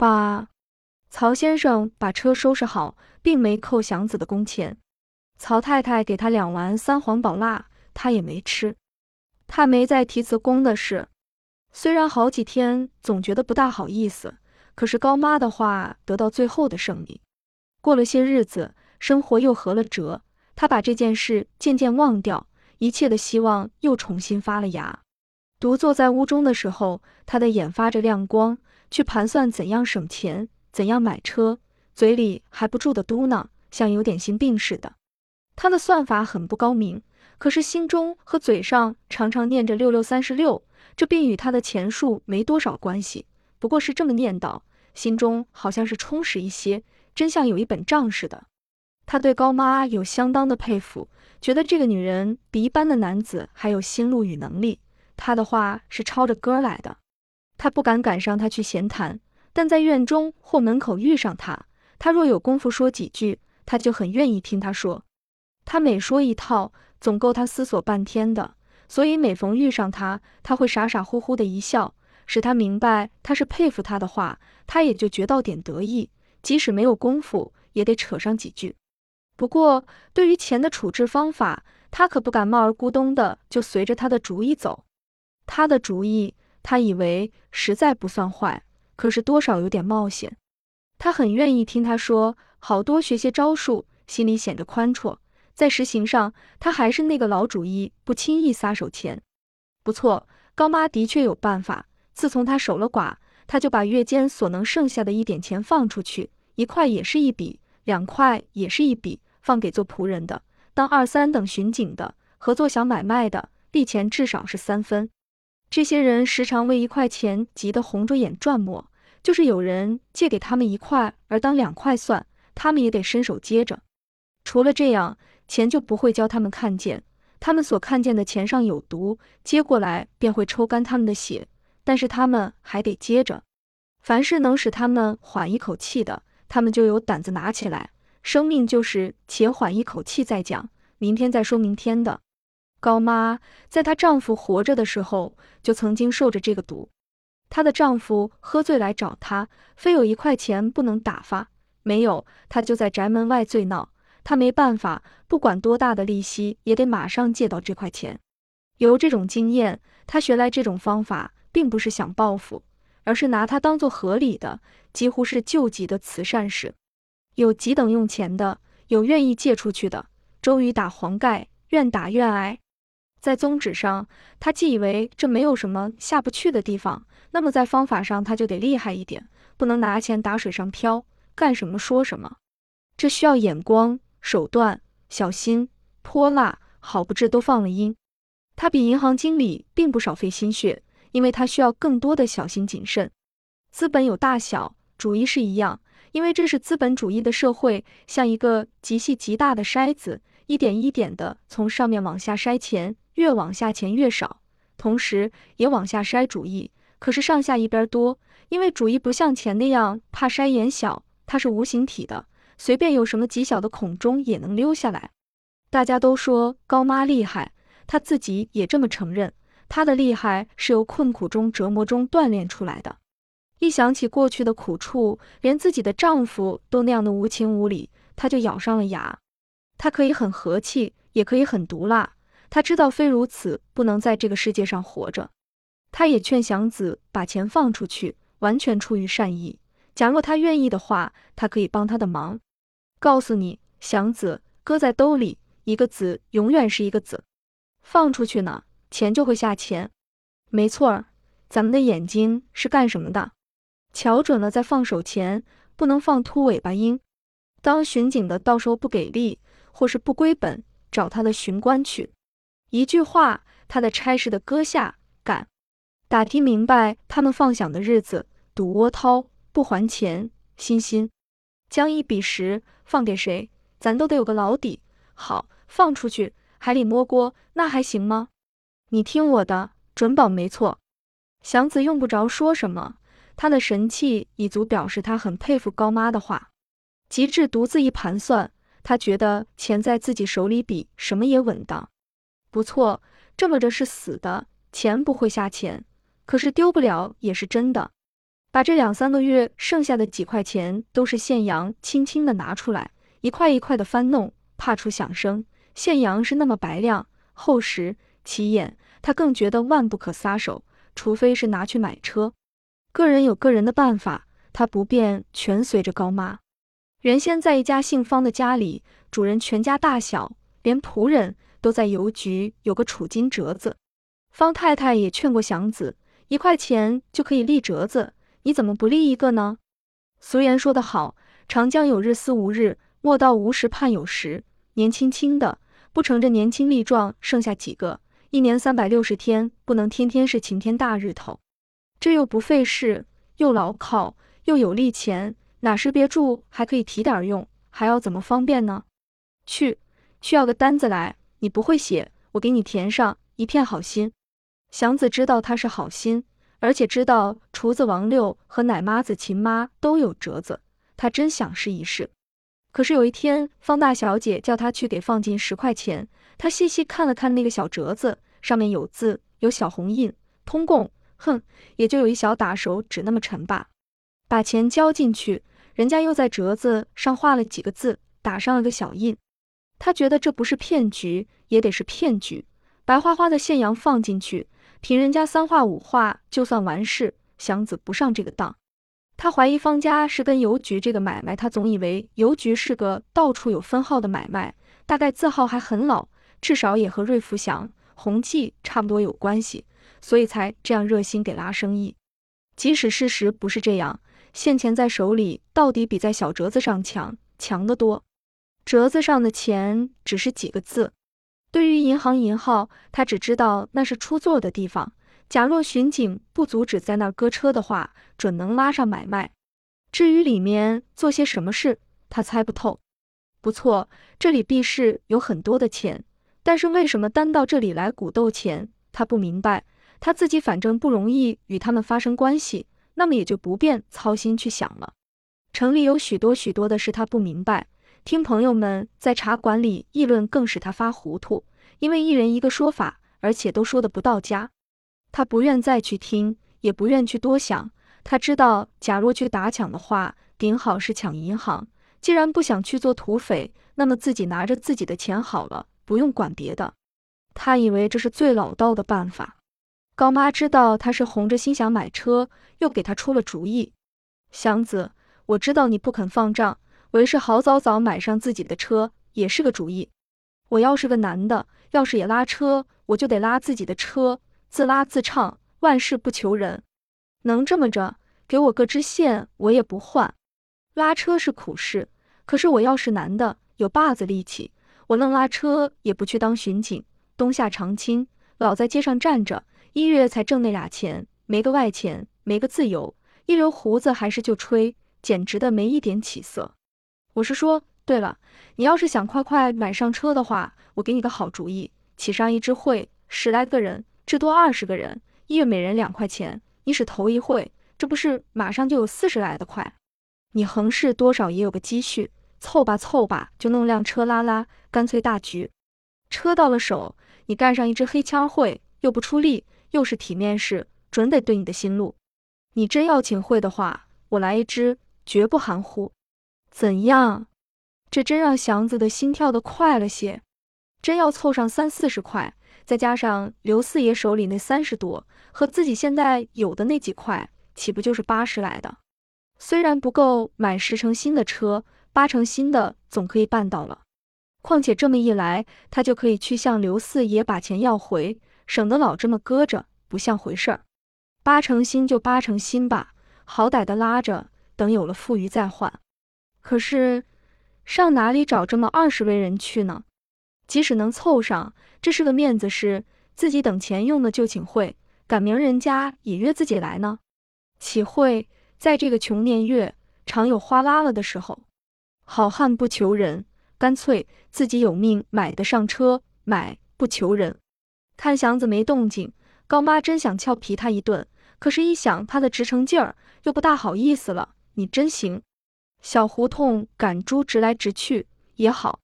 爸，曹先生把车收拾好，并没扣祥子的工钱。曹太太给他两丸三黄宝蜡，他也没吃。他没再提辞工的事。虽然好几天总觉得不大好意思，可是高妈的话得到最后的胜利。过了些日子，生活又合了辙，他把这件事渐渐忘掉，一切的希望又重新发了芽。独坐在屋中的时候，他的眼发着亮光，去盘算怎样省钱，怎样买车，嘴里还不住的嘟囔，像有点心病似的。他的算法很不高明，可是心中和嘴上常常念着六六三十六，这并与他的钱数没多少关系，不过是这么念叨，心中好像是充实一些，真像有一本账似的。他对高妈有相当的佩服，觉得这个女人比一般的男子还有心路与能力。他的话是抄着歌来的，他不敢赶上他去闲谈，但在院中或门口遇上他，他若有功夫说几句，他就很愿意听他说。他每说一套，总够他思索半天的，所以每逢遇上他，他会傻傻乎乎的一笑，使他明白他是佩服他的话，他也就觉到点得意，即使没有功夫，也得扯上几句。不过对于钱的处置方法，他可不敢冒而咕咚的就随着他的主意走。他的主意，他以为实在不算坏，可是多少有点冒险。他很愿意听他说，好多学些招数，心里显着宽绰。在实行上，他还是那个老主意，不轻易撒手钱。不错，高妈的确有办法。自从他守了寡，他就把月间所能剩下的一点钱放出去，一块也是一笔，两块也是一笔，放给做仆人的，当二三等巡警的，合作小买卖的，利钱至少是三分。这些人时常为一块钱急得红着眼转磨，就是有人借给他们一块而当两块算，他们也得伸手接着。除了这样，钱就不会教他们看见，他们所看见的钱上有毒，接过来便会抽干他们的血，但是他们还得接着。凡是能使他们缓一口气的，他们就有胆子拿起来。生命就是且缓一口气再讲，明天再说明天的。高妈在她丈夫活着的时候，就曾经受着这个毒。她的丈夫喝醉来找她，非有一块钱不能打发，没有，她就在宅门外醉闹。她没办法，不管多大的利息，也得马上借到这块钱。有这种经验，她学来这种方法，并不是想报复，而是拿它当做合理的，几乎是救急的慈善事。有急等用钱的，有愿意借出去的。周瑜打黄盖，愿打愿挨。在宗旨上，他既以为这没有什么下不去的地方，那么在方法上他就得厉害一点，不能拿钱打水上漂，干什么说什么。这需要眼光、手段、小心、泼辣，好不至都放了音。他比银行经理并不少费心血，因为他需要更多的小心谨慎。资本有大小，主义是一样，因为这是资本主义的社会，像一个极细极大的筛子，一点一点的从上面往下筛钱。越往下钱越少，同时也往下筛主意，可是上下一边多，因为主意不像钱那样怕筛眼小，它是无形体的，随便有什么极小的孔中也能溜下来。大家都说高妈厉害，她自己也这么承认，她的厉害是由困苦中折磨中锻炼出来的。一想起过去的苦处，连自己的丈夫都那样的无情无理，她就咬上了牙。她可以很和气，也可以很毒辣。他知道非如此不能在这个世界上活着，他也劝祥子把钱放出去，完全出于善意。假若他愿意的话，他可以帮他的忙。告诉你，祥子，搁在兜里，一个子永远是一个子，放出去呢，钱就会下钱。没错儿，咱们的眼睛是干什么的？瞧准了，在放手前不能放秃尾巴鹰。当巡警的到时候不给力，或是不归本，找他的巡官去。一句话，他的差事的搁下敢，打听明白他们放响的日子，赌窝掏不还钱，心心将一比十放给谁，咱都得有个老底。好，放出去，海里摸锅，那还行吗？你听我的，准保没错。祥子用不着说什么，他的神气已足表示他很佩服高妈的话。极致独自一盘算，他觉得钱在自己手里比什么也稳当。不错，这么着是死的，钱不会下钱，可是丢不了也是真的。把这两三个月剩下的几块钱都是现洋，轻轻的拿出来，一块一块的翻弄，怕出响声。现洋是那么白亮、厚实、起眼，他更觉得万不可撒手，除非是拿去买车。个人有个人的办法，他不便全随着高妈。原先在一家姓方的家里，主人全家大小，连仆人都在邮局有个储金折子。方太太也劝过祥子，一块钱就可以立折子，你怎么不立一个呢？俗言说得好，长江有日思无日，莫道无时盼有时。年轻轻的，不成这年轻力壮，剩下几个？一年三百六十天，不能天天是晴天大日头。这又不费事，又牢靠，又有利钱。哪时别住还可以提点用，还要怎么方便呢？去，去要个单子来。你不会写，我给你填上。一片好心。祥子知道他是好心，而且知道厨子王六和奶妈子秦妈都有折子，他真想试一试。可是有一天，方大小姐叫他去给放进十块钱，他细细看了看那个小折子，上面有字，有小红印，通共，哼，也就有一小打手指那么沉吧。把钱交进去。人家又在折子上画了几个字，打上了个小印。他觉得这不是骗局，也得是骗局。白花花的现洋放进去，凭人家三画五画就算完事。祥子不上这个当，他怀疑方家是跟邮局这个买卖。他总以为邮局是个到处有分号的买卖，大概字号还很老，至少也和瑞福祥、宏记差不多有关系，所以才这样热心给拉生意。即使事实不是这样。现钱在手里，到底比在小折子上强，强得多。折子上的钱只是几个字，对于银行银号，他只知道那是出座的地方。假若巡警不阻止在那儿搁车的话，准能拉上买卖。至于里面做些什么事，他猜不透。不错，这里必是有很多的钱，但是为什么单到这里来鼓斗钱，他不明白。他自己反正不容易与他们发生关系。那么也就不便操心去想了。城里有许多许多的事他不明白，听朋友们在茶馆里议论更使他发糊涂，因为一人一个说法，而且都说的不到家。他不愿再去听，也不愿去多想。他知道，假若去打抢的话，顶好是抢银行。既然不想去做土匪，那么自己拿着自己的钱好了，不用管别的。他以为这是最老道的办法。高妈知道他是红着心想买车，又给他出了主意。祥子，我知道你不肯放账，为是好早早买上自己的车，也是个主意。我要是个男的，要是也拉车，我就得拉自己的车，自拉自唱，万事不求人。能这么着，给我个支线，我也不换。拉车是苦事，可是我要是男的，有把子力气，我愣拉车也不去当巡警，冬夏常青，老在街上站着。一月才挣那俩钱，没个外钱，没个自由，一留胡子还是就吹，简直的没一点起色。我是说，对了，你要是想快快买上车的话，我给你个好主意，起上一支会，十来个人，至多二十个人，一月每人两块钱，你使头一会，这不是马上就有四十来的快？你横市多少也有个积蓄，凑吧凑吧，就弄辆车拉拉，干脆大局。车到了手，你干上一支黑枪会，又不出力。又是体面事，准得对你的心路。你真要请会的话，我来一支，绝不含糊。怎样？这真让祥子的心跳得快了些。真要凑上三四十块，再加上刘四爷手里那三十多，和自己现在有的那几块，岂不就是八十来的？虽然不够买十成新的车，八成新的总可以办到了。况且这么一来，他就可以去向刘四爷把钱要回。省得老这么搁着，不像回事儿。八成新就八成新吧，好歹的拉着，等有了富余再换。可是上哪里找这么二十位人去呢？即使能凑上，这是个面子事，自己等钱用的就请会，赶明人家也约自己来呢。岂会在这个穷年月，常有花拉了的时候。好汉不求人，干脆自己有命买得上车，买不求人。看祥子没动静，高妈真想俏皮他一顿，可是，一想他的直成劲儿，又不大好意思了。你真行，小胡同赶猪直来直去也好。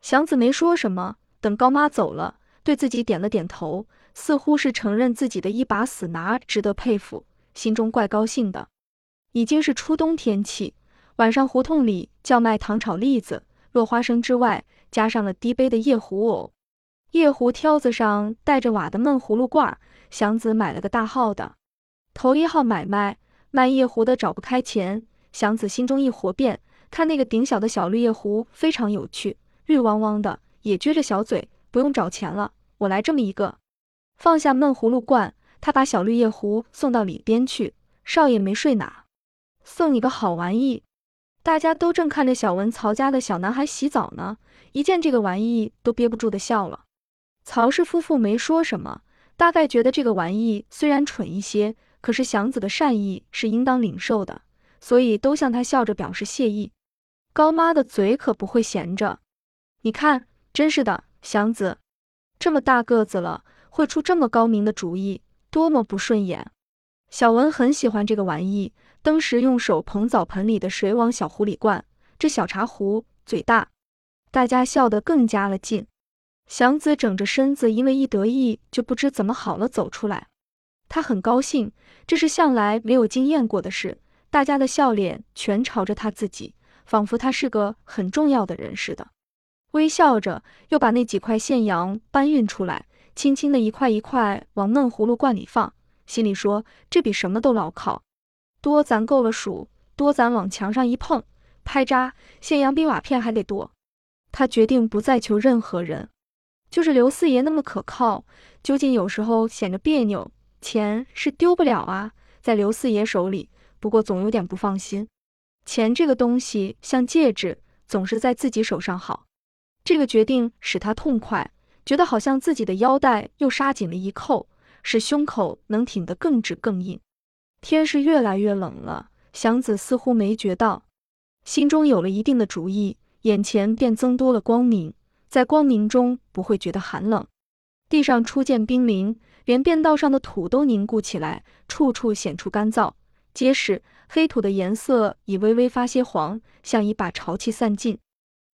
祥子没说什么，等高妈走了，对自己点了点头，似乎是承认自己的一把死拿值得佩服，心中怪高兴的。已经是初冬天气，晚上胡同里叫卖糖炒栗子、落花生之外，加上了低杯的夜壶藕。夜壶挑子上带着瓦的闷葫芦罐，祥子买了个大号的。头一号买卖，卖夜壶的找不开钱，祥子心中一活变，看那个顶小的小绿叶壶非常有趣，绿汪汪的，也撅着小嘴，不用找钱了，我来这么一个。放下闷葫芦罐，他把小绿叶壶送到里边去。少爷没睡哪？送你个好玩意。大家都正看着小文曹家的小男孩洗澡呢，一见这个玩意都憋不住的笑了。曹氏夫妇没说什么，大概觉得这个玩意虽然蠢一些，可是祥子的善意是应当领受的，所以都向他笑着表示谢意。高妈的嘴可不会闲着，你看，真是的，祥子这么大个子了。会出这么高明的主意，多么不顺眼！小文很喜欢这个玩意，登时用手捧澡盆里的水往小壶里灌。这小茶壶嘴大，大家笑得更加了劲。祥子整着身子，因为一得意就不知怎么好了，走出来。他很高兴，这是向来没有经验过的事。大家的笑脸全朝着他自己，仿佛他是个很重要的人似的。微笑着，又把那几块现洋搬运出来。轻轻的一块一块往闷葫芦罐里放，心里说：“这比什么都牢靠。多攒够了数，多攒往墙上一碰，拍扎，现洋比瓦片还得多。”他决定不再求任何人，就是刘四爷那么可靠，究竟有时候显着别扭。钱是丢不了啊，在刘四爷手里，不过总有点不放心。钱这个东西像戒指，总是在自己手上好。这个决定使他痛快。觉得好像自己的腰带又杀紧了一扣，使胸口能挺得更直更硬。天是越来越冷了，祥子似乎没觉到，心中有了一定的主意，眼前便增多了光明，在光明中不会觉得寒冷。地上初见冰凌，连便道上的土都凝固起来，处处显出干燥结实。黑土的颜色已微微发些黄，像已把潮气散尽。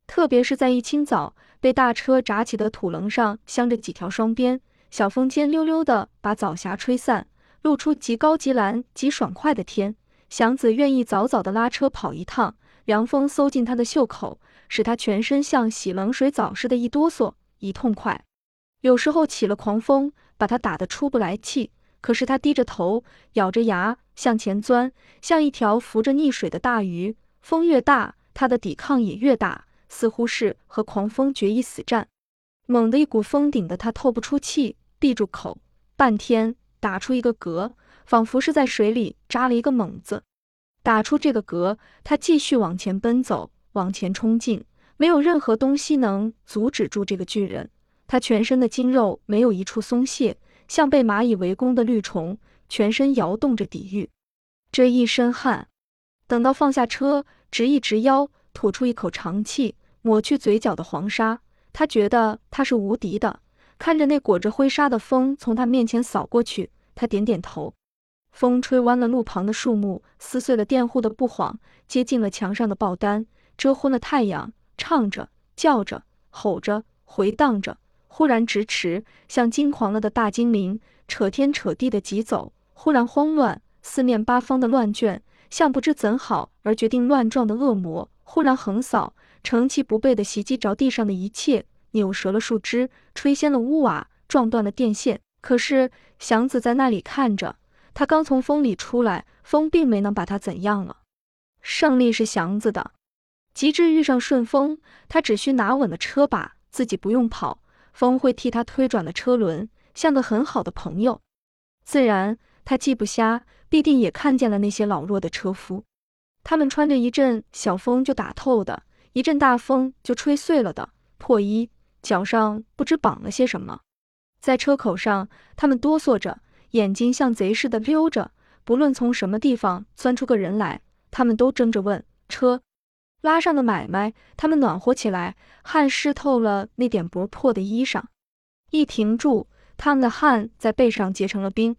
特别是在一清早。被大车扎起的土棱上镶着几条双边，小风尖溜溜的把早霞吹散，露出极高极蓝极爽快的天。祥子愿意早早的拉车跑一趟，凉风搜进他的袖口，使他全身像洗冷水澡似的，一哆嗦，一痛快。有时候起了狂风，把他打得出不来气，可是他低着头，咬着牙向前钻，像一条浮着溺水的大鱼。风越大，他的抵抗也越大。似乎是和狂风决一死战，猛地一股风顶得他透不出气，闭住口，半天打出一个嗝，仿佛是在水里扎了一个猛子。打出这个嗝，他继续往前奔走，往前冲进，没有任何东西能阻止住这个巨人。他全身的筋肉没有一处松懈，像被蚂蚁围攻的绿虫，全身摇动着抵御。这一身汗，等到放下车，直一直腰，吐出一口长气。抹去嘴角的黄沙，他觉得他是无敌的。看着那裹着灰沙的风从他面前扫过去，他点点头。风吹弯了路旁的树木，撕碎了佃户的布幌，接近了墙上的报单，遮昏了太阳。唱着，叫着，吼着，回荡着，忽然直驰，像惊狂了的大精灵，扯天扯地的疾走；忽然慌乱，四面八方的乱卷，像不知怎好而决定乱撞的恶魔；忽然横扫。成其不备地袭击着地上的一切，扭折了树枝，吹掀了屋瓦，撞断了电线。可是祥子在那里看着，他刚从风里出来，风并没能把他怎样了。胜利是祥子的，及至遇上顺风，他只需拿稳了车把，自己不用跑，风会替他推转了车轮，像个很好的朋友。自然，他既不瞎，必定也看见了那些老弱的车夫，他们穿着一阵小风就打透的。一阵大风就吹碎了的破衣，脚上不知绑了些什么，在车口上，他们哆嗦着，眼睛像贼似的溜着。不论从什么地方钻出个人来，他们都争着问车。拉上的买卖，他们暖和起来，汗湿透了那点薄破的衣裳。一停住，他们的汗在背上结成了冰。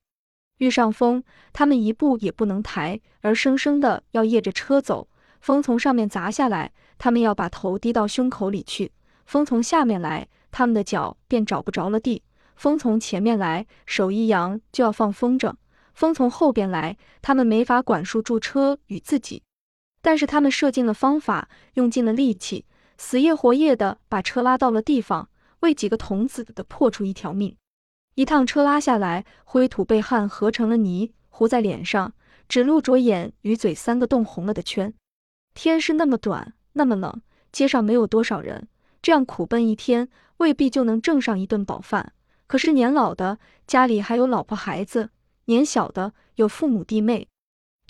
遇上风，他们一步也不能抬，而生生的要曳着车走。风从上面砸下来。他们要把头低到胸口里去，风从下面来，他们的脚便找不着了地；风从前面来，手一扬就要放风筝；风从后边来，他们没法管束住车与自己。但是他们设尽了方法，用尽了力气，死夜活夜的把车拉到了地方，为几个童子的破出一条命。一趟车拉下来，灰土被汗合成了泥，糊在脸上，只露着眼与嘴三个冻红了的圈。天是那么短，那么冷，街上没有多少人，这样苦奔一天，未必就能挣上一顿饱饭。可是年老的家里还有老婆孩子，年小的有父母弟妹。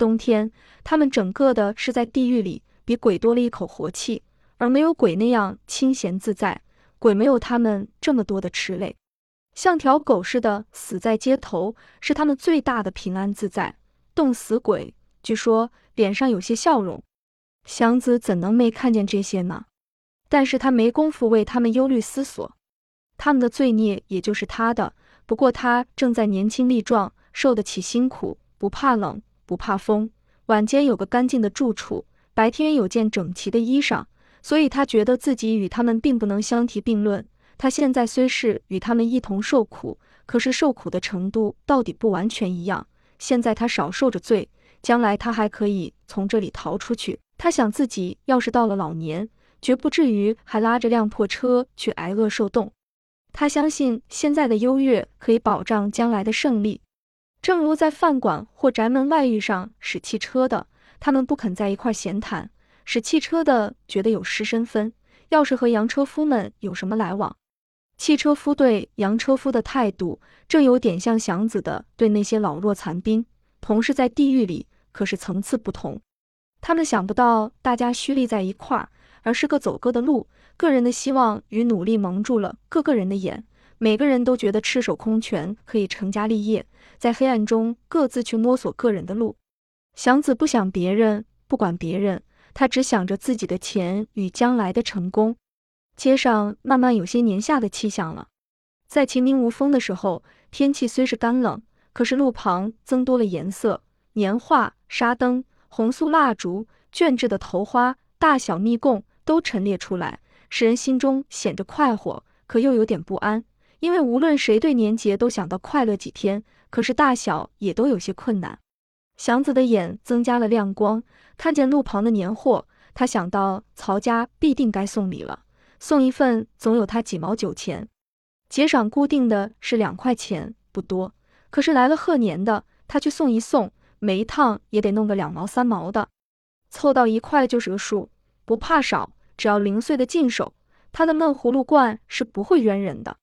冬天，他们整个的是在地狱里，比鬼多了一口活气，而没有鬼那样清闲自在。鬼没有他们这么多的吃累，像条狗似的死在街头，是他们最大的平安自在。冻死鬼，据说脸上有些笑容。祥子怎能没看见这些呢？但是他没工夫为他们忧虑思索，他们的罪孽也就是他的。不过他正在年轻力壮，受得起辛苦，不怕冷。不怕风，晚间有个干净的住处，白天有件整齐的衣裳，所以他觉得自己与他们并不能相提并论。他现在虽是与他们一同受苦，可是受苦的程度到底不完全一样。现在他少受着罪，将来他还可以从这里逃出去。他想自己要是到了老年，绝不至于还拉着辆破车去挨饿受冻。他相信现在的优越可以保障将来的胜利。正如在饭馆或宅门外遇上使汽车的，他们不肯在一块闲谈；使汽车的觉得有失身份，要是和洋车夫们有什么来往，汽车夫对洋车夫的态度，正有点像祥子的对那些老弱残兵。同是在地狱里，可是层次不同。他们想不到大家虚立在一块儿，而是各走各的路，个人的希望与努力蒙住了各个人的眼。每个人都觉得赤手空拳可以成家立业，在黑暗中各自去摸索个人的路。祥子不想别人，不管别人，他只想着自己的钱与将来的成功。街上慢慢有些年下的气象了，在晴明无风的时候，天气虽是干冷，可是路旁增多了颜色，年画、沙灯、红素蜡烛、卷制的头花、大小蜜供都陈列出来，使人心中显着快活，可又有点不安。因为无论谁对年节都想到快乐几天，可是大小也都有些困难。祥子的眼增加了亮光，看见路旁的年货，他想到曹家必定该送礼了，送一份总有他几毛九钱。节赏固定的是两块钱，不多。可是来了贺年的，他去送一送，每一趟也得弄个两毛三毛的，凑到一块就是个数，不怕少，只要零碎的进手，他的闷葫芦罐是不会冤人的。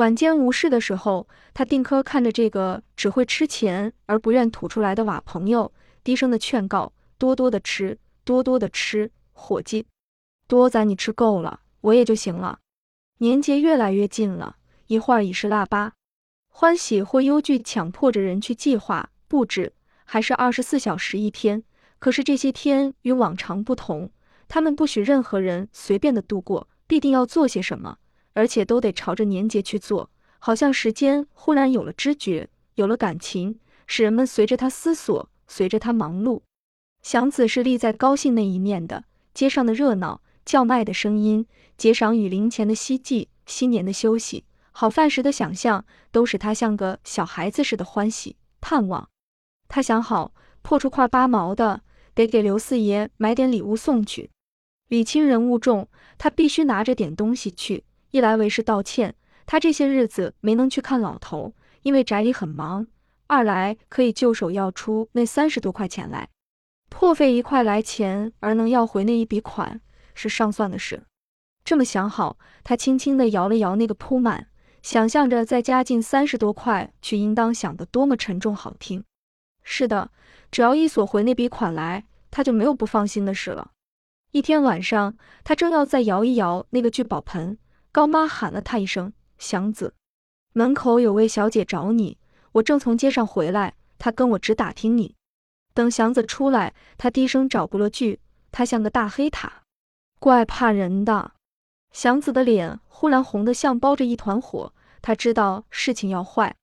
晚间无事的时候，他定科看着这个只会吃钱而不愿吐出来的瓦朋友，低声的劝告：多多的吃，多多的吃，伙计，多咱你吃够了，我也就行了。年节越来越近了，一会儿已是腊八，欢喜或忧惧强迫着人去计划布置，还是二十四小时一天。可是这些天与往常不同，他们不许任何人随便的度过，必定要做些什么。而且都得朝着年节去做，好像时间忽然有了知觉，有了感情，使人们随着他思索，随着他忙碌。祥子是立在高兴那一面的，街上的热闹、叫卖的声音、节赏与零钱的希冀、新年的休息、好饭时的想象，都使他像个小孩子似的欢喜盼望。他想好，破出块八毛的，得给刘四爷买点礼物送去。礼轻人物重，他必须拿着点东西去。一来为是道歉，他这些日子没能去看老头，因为宅里很忙；二来可以就手要出那三十多块钱来，破费一块来钱而能要回那一笔款，是上算的事。这么想好，他轻轻地摇了摇那个铺满，想象着再加进三十多块去，应当想得多么沉重好听。是的，只要一索回那笔款来，他就没有不放心的事了。一天晚上，他正要再摇一摇那个聚宝盆。高妈喊了他一声：“祥子，门口有位小姐找你。我正从街上回来，她跟我只打听你。”等祥子出来，他低声找过了句：“他像个大黑塔，怪怕人的。”祥子的脸忽然红得像包着一团火，他知道事情要坏。